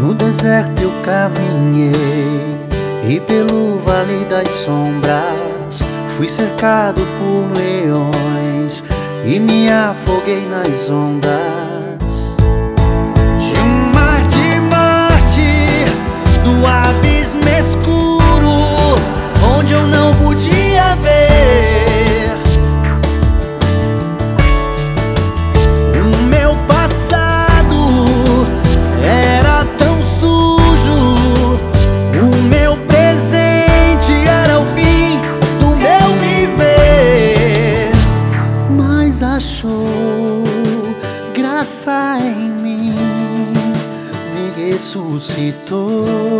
No deserto eu caminhei e pelo vale das sombras fui cercado por leões e me afoguei nas ondas. um abismo escuro onde eu não podia ver. O meu passado era tão sujo, o meu presente era o fim do meu viver. Mas achou graça em mim me ressuscitou.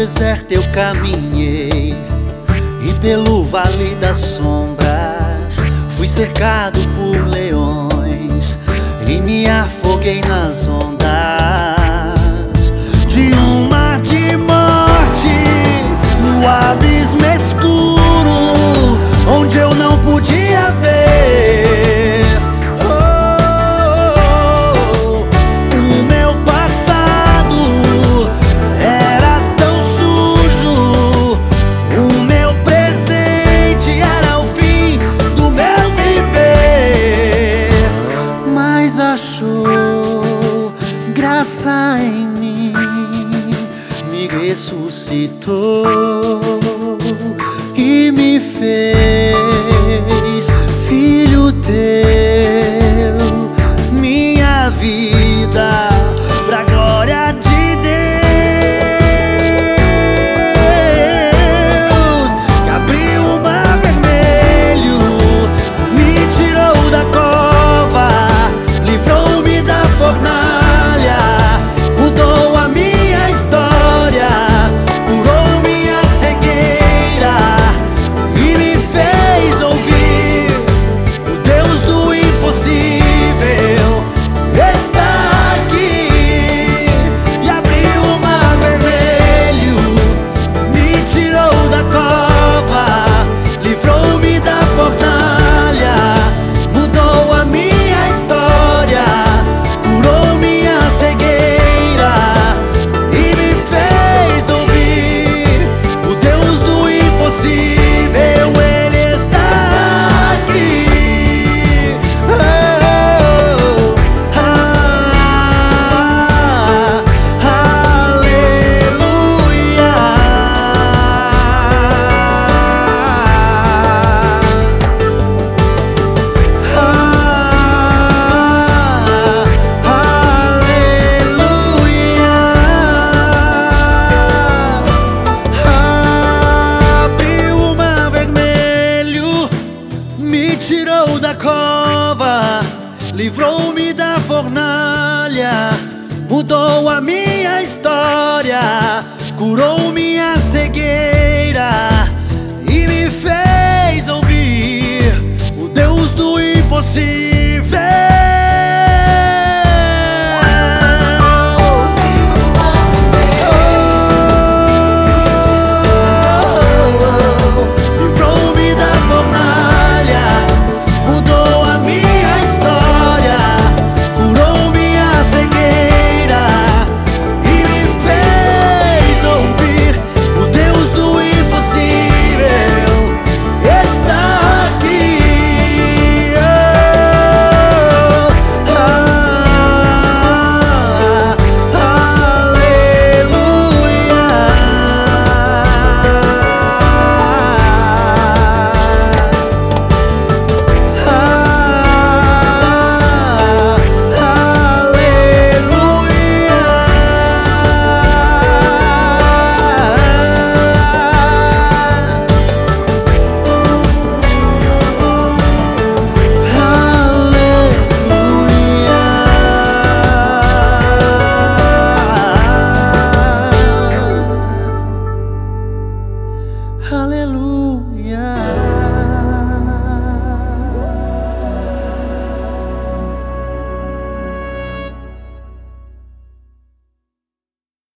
deserto eu caminhei E pelo vale das sombras Fui cercado por leões E me afoguei nas ondas. suscitou e me fez filho teu, minha vida. tirou da cova, livrou-me da fornalha, mudou a minha história, curou minha cegueira. Aleluia.